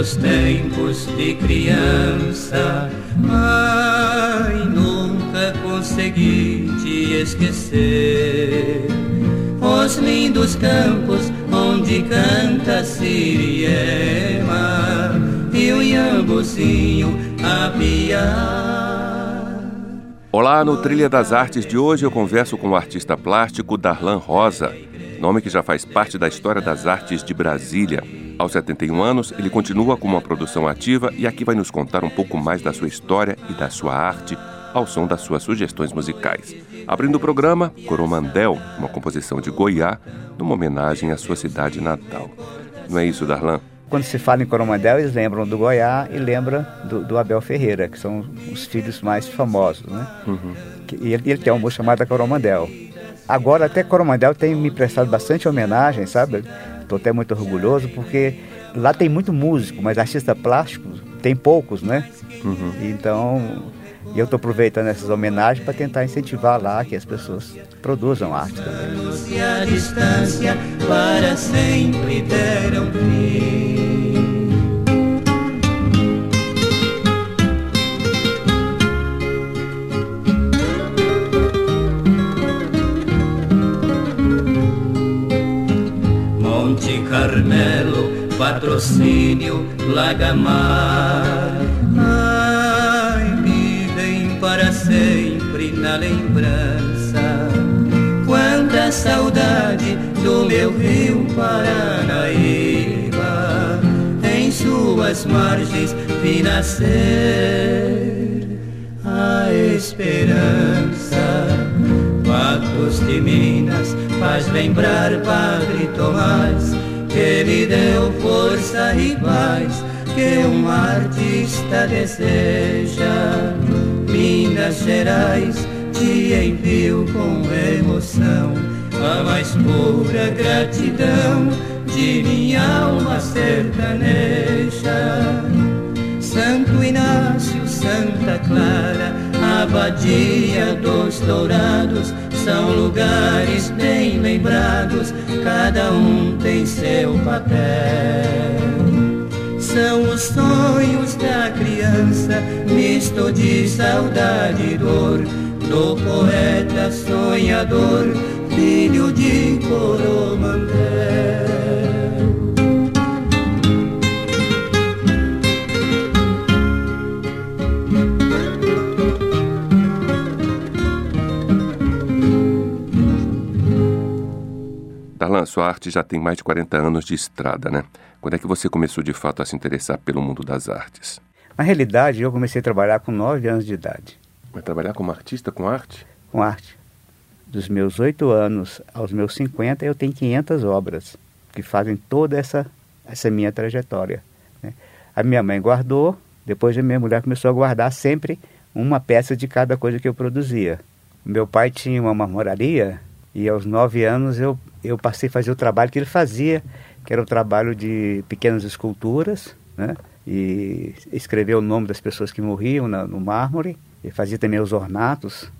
Meus tempos de criança, mãe, nunca consegui te esquecer. Os lindos campos onde canta Siriema e o iambuzinho a piar. Olá, no Trilha das Artes de hoje eu converso com o artista plástico Darlan Rosa, nome que já faz parte da história das artes de Brasília. Aos 71 anos, ele continua com uma produção ativa e aqui vai nos contar um pouco mais da sua história e da sua arte ao som das suas sugestões musicais. Abrindo o programa, Coromandel, uma composição de Goiá, numa homenagem à sua cidade natal. Não é isso, Darlan? Quando se fala em Coromandel, eles lembram do Goiá e lembram do, do Abel Ferreira, que são os filhos mais famosos, né? Uhum. E ele, ele tem uma música chamada Coromandel. Agora até Coromandel tem me prestado bastante homenagem, sabe? Estou até muito orgulhoso porque lá tem muito músico, mas artista plástico tem poucos, né? Uhum. Então eu estou aproveitando essas homenagens para tentar incentivar lá que as pessoas produzam arte também. Patrocínio, Lagamar. Ai, vivem para sempre na lembrança. Quanta saudade do meu rio Paranaíba. Em suas margens vi nascer a esperança. Patos de Minas faz lembrar Padre Tomás que lhe deu força e paz que um artista deseja. Minas Gerais te envio com emoção a mais pura gratidão de minha alma sertaneja. Santo Inácio, Santa Clara, Abadia dos Dourados, são lugares bem lembrados, cada um tem seu papel. São os sonhos da criança, misto de saudade e dor, do poeta sonhador, filho de Coromandel. Sua arte já tem mais de 40 anos de estrada, né? Quando é que você começou de fato a se interessar pelo mundo das artes? Na realidade, eu comecei a trabalhar com 9 anos de idade. Vai trabalhar como artista com arte? Com arte. Dos meus 8 anos aos meus 50, eu tenho 500 obras que fazem toda essa, essa minha trajetória. Né? A minha mãe guardou, depois a minha mulher começou a guardar sempre uma peça de cada coisa que eu produzia. Meu pai tinha uma marmoraria e aos nove anos eu, eu passei a fazer o trabalho que ele fazia, que era o trabalho de pequenas esculturas, né? E escrever o nome das pessoas que morriam na, no mármore. E fazia também os ornatos.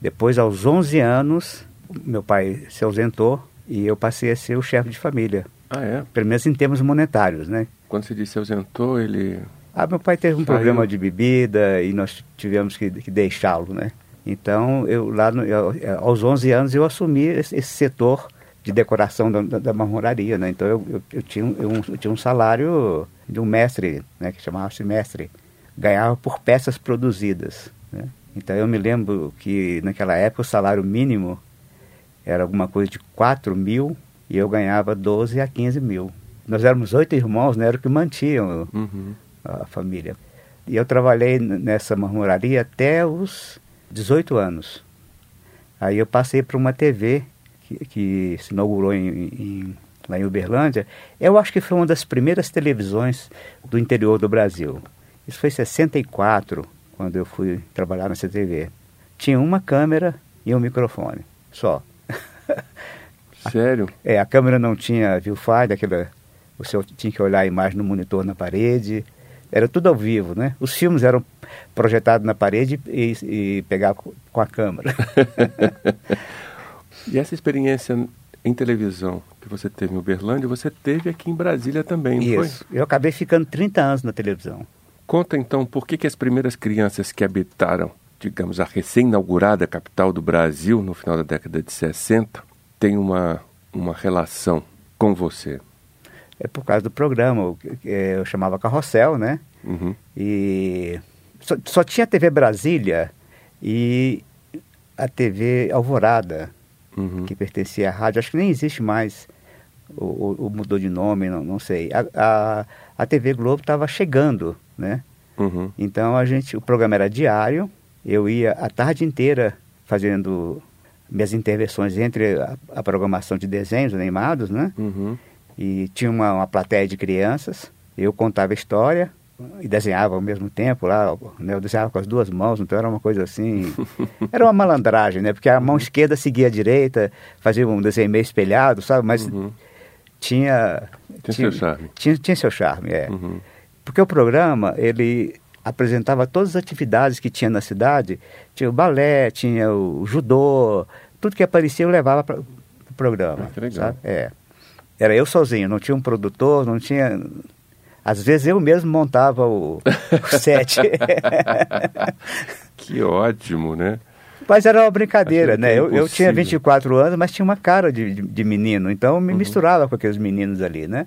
Depois, aos 11 anos, meu pai se ausentou e eu passei a ser o chefe de família. Ah, é? Pelo menos em termos monetários, né? Quando você disse se ausentou, ele... Ah, meu pai teve um Saiu. problema de bebida e nós tivemos que, que deixá-lo, né? Então, eu lá no, eu, aos 11 anos eu assumi esse, esse setor de decoração da, da, da marmoraria, né? Então eu, eu, eu, tinha, eu, eu, tinha um salário de um mestre, né? Que chamava-se mestre. Ganhava por peças produzidas, né? Então eu me lembro que naquela época o salário mínimo era alguma coisa de 4 mil e eu ganhava 12 a 15 mil. Nós éramos oito irmãos, né? Era o que mantinham uhum. a família. E eu trabalhei nessa marmoraria até os 18 anos. Aí eu passei para uma TV que, que, se inaugurou em, em, lá em Uberlândia, eu acho que foi uma das primeiras televisões do interior do Brasil. Isso foi em 64, quando eu fui trabalhar na CTV. Tinha uma câmera e um microfone, só. Sério? É, a câmera não tinha viewfinder, aquela, você tinha que olhar a imagem no monitor na parede. Era tudo ao vivo, né? Os filmes eram projetados na parede e, e pegavam com a câmera. e essa experiência em televisão que você teve em Uberlândia, você teve aqui em Brasília também, não Isso. Foi? Eu acabei ficando 30 anos na televisão. Conta então por que, que as primeiras crianças que habitaram, digamos, a recém-inaugurada capital do Brasil no final da década de 60 têm uma, uma relação com você. É por causa do programa, é, eu chamava Carrossel, né? Uhum. E só, só tinha a TV Brasília e a TV Alvorada, uhum. que pertencia à rádio. Acho que nem existe mais, ou, ou mudou de nome, não, não sei. A, a, a TV Globo estava chegando né? Uhum. Então a gente, o programa era diário, eu ia a tarde inteira fazendo minhas intervenções entre a, a programação de desenhos animados, né? Uhum. E tinha uma, uma plateia de crianças, eu contava a história e desenhava ao mesmo tempo lá, né? eu desenhava com as duas mãos, então era uma coisa assim, era uma malandragem, né? Porque a mão esquerda seguia a direita, fazia um desenho meio espelhado, sabe? Mas uhum. tinha, tinha, tinha seu charme. Tinha, tinha seu charme, é. Uhum. Porque o programa, ele apresentava todas as atividades que tinha na cidade. Tinha o balé, tinha o judô, tudo que aparecia eu levava para o pro programa. Ah, que legal. Sabe? É. Era eu sozinho, não tinha um produtor, não tinha... Às vezes eu mesmo montava o, o set. que ótimo, né? Mas era uma brincadeira, né? Eu, eu, tinha 24 anos, mas tinha uma cara de, de, de menino, então eu me uhum. misturava com aqueles meninos ali, né?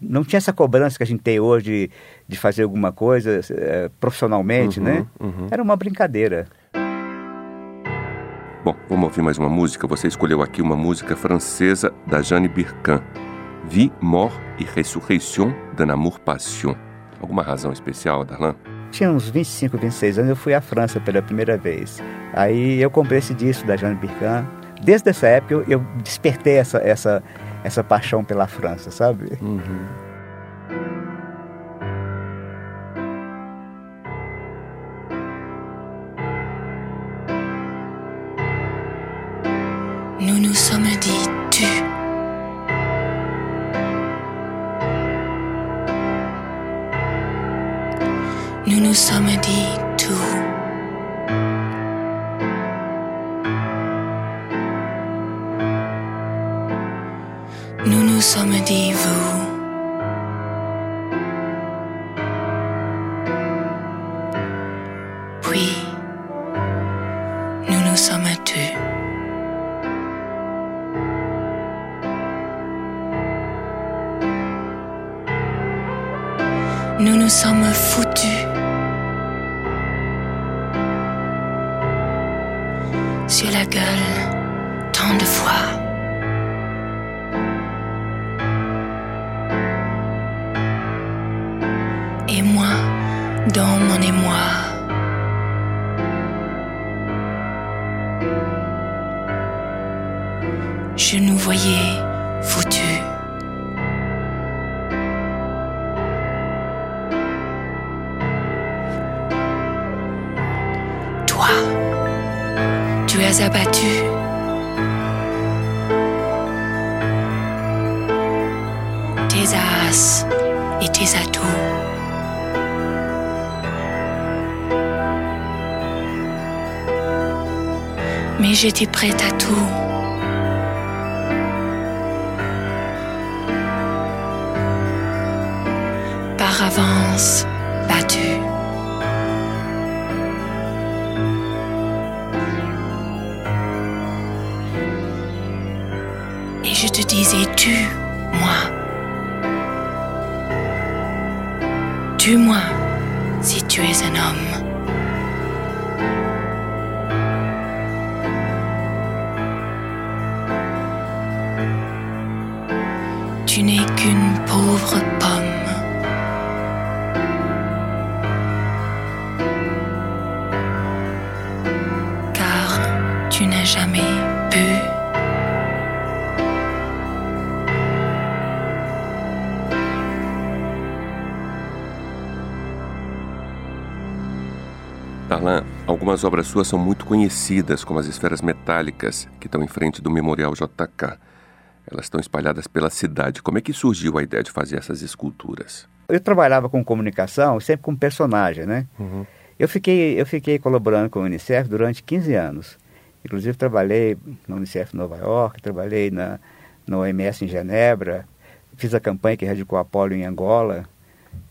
não tinha essa cobrança que a gente tem hoje de, de fazer alguma coisa é, profissionalmente, uhum, né? Uhum. Era uma brincadeira. Bom, vamos ouvir mais uma música. Você escolheu aqui uma música francesa da Jeanne Birkin. Vie, mort et résurrection d'un amour passion. Alguma razão especial, Darlan? Tinha uns 25, 26 anos, eu fui à França pela primeira vez. Aí eu comprei esse disco da Jeanne Birkin. Desde essa época eu, eu despertei essa, essa, essa paixão pela França, sabe? Uhum. Nous sommes dit vous. Puis, nous nous sommes tus. Nous nous sommes foutus. Sur la gueule tant de fois. Voyais foutus. Toi, tu as abattu. Tes as et tes atouts. mais j'étais prête à tout. Avance, battue. Et je te disais, tu, moi. Tue-moi si tu es un homme. tu n'es qu'une pauvre jamais bu. Darlan, algumas obras suas são muito conhecidas, como as esferas metálicas que estão em frente do Memorial JK. Elas estão espalhadas pela cidade. Como é que surgiu a ideia de fazer essas esculturas? Eu trabalhava com comunicação, sempre com personagem, né? Uhum. Eu fiquei, eu fiquei colaborando com o Unicef durante 15 anos. Inclusive trabalhei no Unicef Nova York, trabalhei na, na OMS em Genebra, fiz a campanha que radicou a polio em Angola.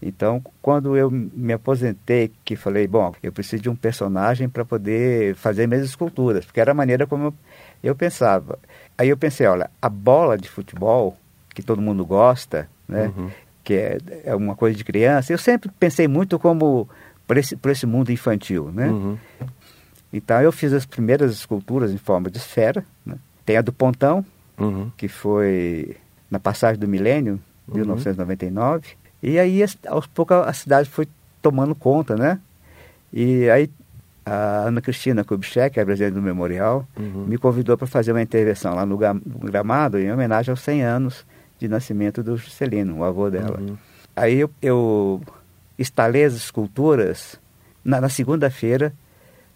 Então, quando eu me aposentei, que falei, bom, eu preciso de um personagem para poder fazer minhas esculturas, porque era a maneira como eu, eu pensava. Aí eu pensei, olha, a bola de futebol, que todo mundo gosta, né, uhum. que é, é uma coisa de criança, eu sempre pensei muito como por esse, esse mundo infantil, né? Uhum. Então eu fiz as primeiras esculturas em forma de esfera. Né? Tem a do Pontão, uhum. que foi na passagem do milênio, uhum. 1999. E aí, aos poucos, a cidade foi tomando conta, né? E aí a Ana Cristina Kubitschek, que é a presidente do Memorial, uhum. me convidou para fazer uma intervenção lá no, Gramado, em homenagem aos 100 anos de nascimento do Juscelino, o avô dela. Uhum. Aí eu, eu instalei as esculturas na, na segunda-feira,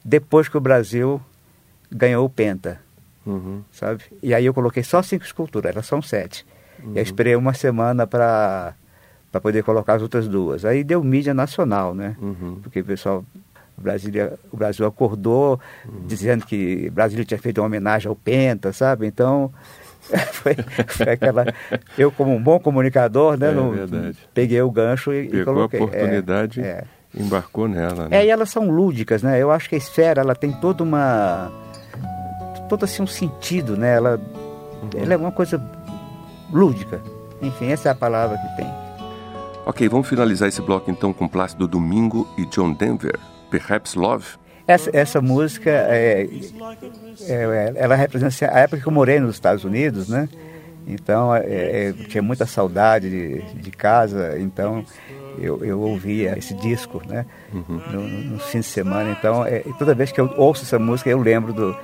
depois que o Brasil ganhou o Penta, uhum. sabe? E aí eu coloquei só cinco esculturas, elas são sete. Uhum. E eu esperei uma semana para para poder colocar as outras duas. Aí deu mídia nacional, né? Uhum. Porque o pessoal Brasília, o Brasil acordou uhum. dizendo que Brasília tinha feito uma homenagem ao Penta, sabe? Então foi, foi, aquela. Eu como um bom comunicador, né? É, no, peguei o gancho e, Pegou e coloquei. a oportunidade. É, é embarcou nela. Né? É, e elas são lúdicas, né? Eu acho que a esfera ela tem toda uma todo assim um sentido, né? Ela, uhum. ela é uma coisa lúdica. Enfim, essa é a palavra que tem. Ok, vamos finalizar esse bloco então com Plácido Domingo e John Denver. Perhaps Love. Essa, essa música, é, é, é ela representa a época que eu morei nos Estados Unidos, né? Então, é, é tinha muita saudade de, de casa, então eu, eu ouvia esse disco, né? Uhum. No, no, fim de semana. Então, é, toda vez que eu ouço essa música, eu lembro do,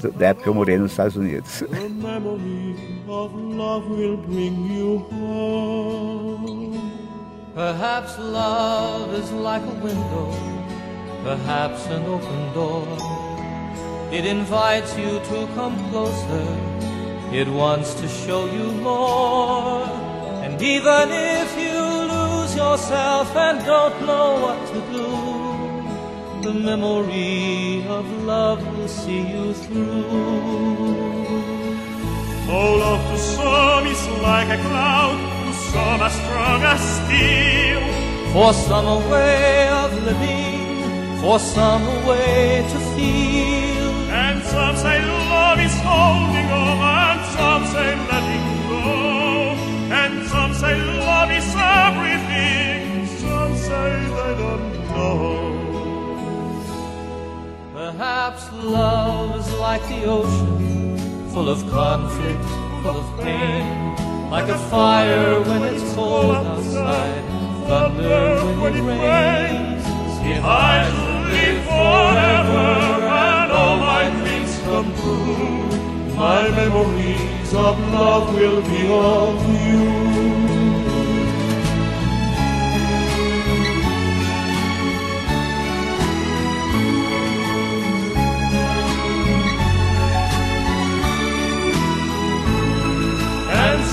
do, da época que eu morei nos Estados Unidos. Perhaps love is like a window, perhaps an open door. It invites you to come closer, it wants to show you more. And even if you yourself and don't know what to do. The memory of love will see you through. Oh, love to some is like a cloud, to some as strong as steel. For some a way of living, for some a way to feel. And some say love is holding on, and some say letting Perhaps love is like the ocean, full of conflict, full of pain, like a fire when it's cold outside, thunder when it rains. If I live forever and all my dreams come true, my memories of love will be of you.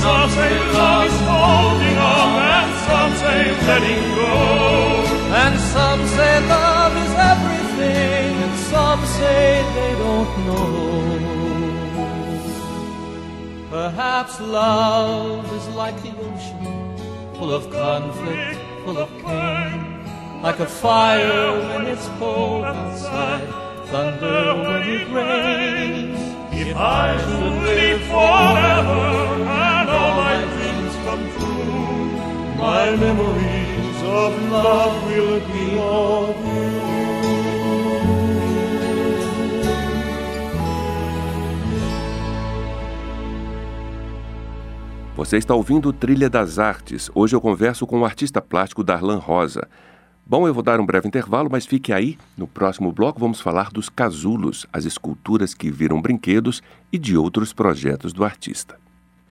Some say love is holding on, and some say letting go. And some say love is everything, and some say they don't know. Perhaps love is like the ocean, full of conflict, full of pain. Like a fire when it's cold outside, thunder when it rains. If I should live forever come true. My memories of love will be of you. Você está ouvindo Trilha das Artes. Hoje eu converso com o artista plástico Darlan Rosa. Bom, eu vou dar um breve intervalo, mas fique aí. No próximo bloco vamos falar dos casulos, as esculturas que viram brinquedos e de outros projetos do artista.